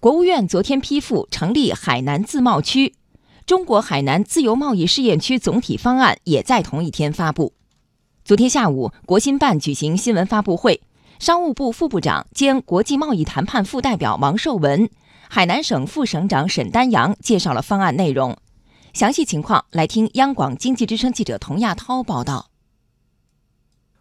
国务院昨天批复成立海南自贸区，中国海南自由贸易试验区总体方案也在同一天发布。昨天下午，国新办举行新闻发布会，商务部副部长兼国际贸易谈判副代表王受文、海南省副省长沈丹阳介绍了方案内容。详细情况，来听央广经济之声记者童亚涛报道。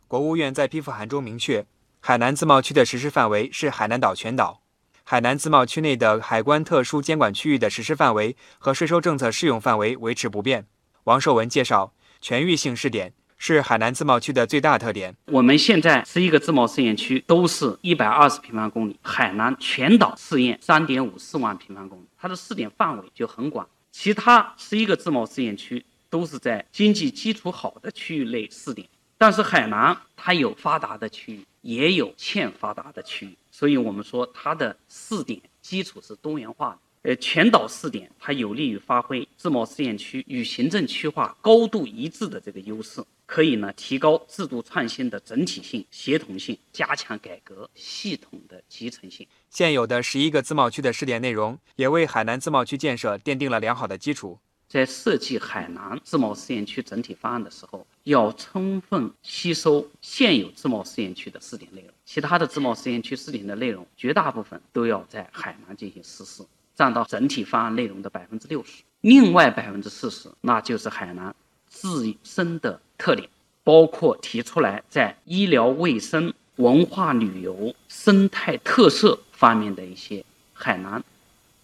国务院在批复函中明确，海南自贸区的实施范围是海南岛全岛。海南自贸区内的海关特殊监管区域的实施范围和税收政策适用范围维持不变。王受文介绍，全域性试点是海南自贸区的最大特点。我们现在十一个自贸试验区都是一百二十平方公里，海南全岛试验三点五四万平方公里，它的试点范围就很广。其他十一个自贸试验区都是在经济基础好的区域内试点，但是海南它有发达的区域，也有欠发达的区域。所以我们说，它的试点基础是多元化的。呃，全岛试点，它有利于发挥自贸试验区与行政区划高度一致的这个优势，可以呢提高制度创新的整体性、协同性，加强改革系统的集成性。现有的十一个自贸区的试点内容，也为海南自贸区建设奠定了良好的基础。在设计海南自贸试验区整体方案的时候，要充分吸收现有自贸试验区的试点内容，其他的自贸试验区试点的内容，绝大部分都要在海南进行实施，占到整体方案内容的百分之六十。另外百分之四十，那就是海南自身的特点，包括提出来在医疗卫生、文化旅游、生态特色方面的一些海南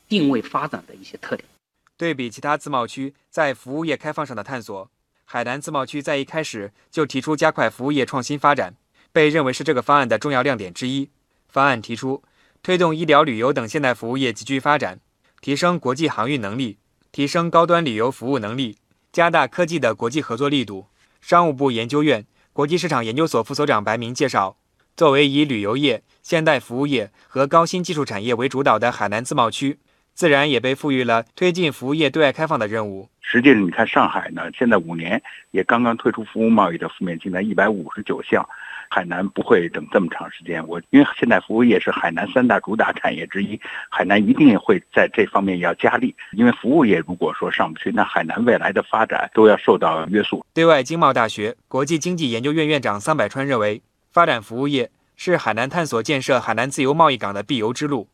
定位发展的一些特点。对比其他自贸区在服务业开放上的探索，海南自贸区在一开始就提出加快服务业创新发展，被认为是这个方案的重要亮点之一。方案提出推动医疗旅游等现代服务业集聚发展，提升国际航运能力，提升高端旅游服务能力，加大科技的国际合作力度。商务部研究院国际市场研究所副所长白明介绍，作为以旅游业、现代服务业和高新技术产业为主导的海南自贸区。自然也被赋予了推进服务业对外开放的任务。实际上，你看上海呢，现在五年也刚刚退出服务贸易的负面清单一百五十九项，海南不会等这么长时间。我因为现在服务业是海南三大主打产业之一，海南一定会在这方面要加力。因为服务业如果说上不去，那海南未来的发展都要受到约束。对外经贸大学国际经济研究院院长桑百川认为，发展服务业是海南探索建设海南自由贸易港的必由之路。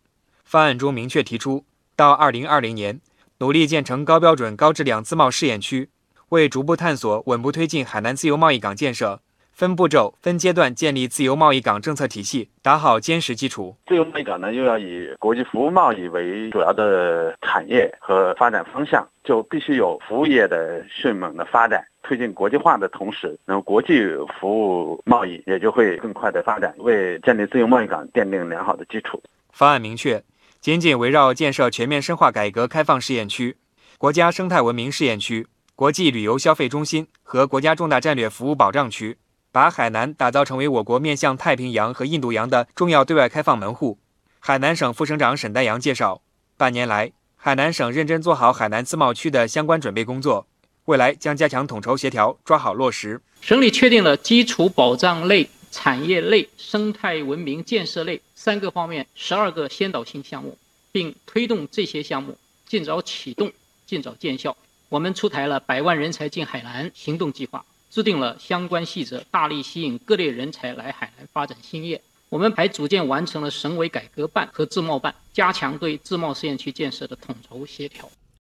方案中明确提出。到二零二零年，努力建成高标准、高质量自贸试验区，为逐步探索、稳步推进海南自由贸易港建设，分步骤、分阶段建立自由贸易港政策体系，打好坚实基础。自由贸易港呢，又要以国际服务贸易为主要的产业和发展方向，就必须有服务业的迅猛的发展，推进国际化的同时，那么国际服务贸易也就会更快的发展，为建立自由贸易港奠定良好的基础。方案明确。紧紧围绕建设全面深化改革开放试验区、国家生态文明试验区、国际旅游消费中心和国家重大战略服务保障区，把海南打造成为我国面向太平洋和印度洋的重要对外开放门户。海南省副省长沈丹阳介绍，半年来，海南省认真做好海南自贸区的相关准备工作，未来将加强统筹协调，抓好落实。省里确定了基础保障类。产业类、生态文明建设类三个方面，十二个先导性项目，并推动这些项目尽早启动、尽早见效。我们出台了“百万人才进海南”行动计划，制定了相关细则，大力吸引各类人才来海南发展兴业。我们还组建完成了省委改革办和自贸办，加强对自贸试验区建设的统筹协调。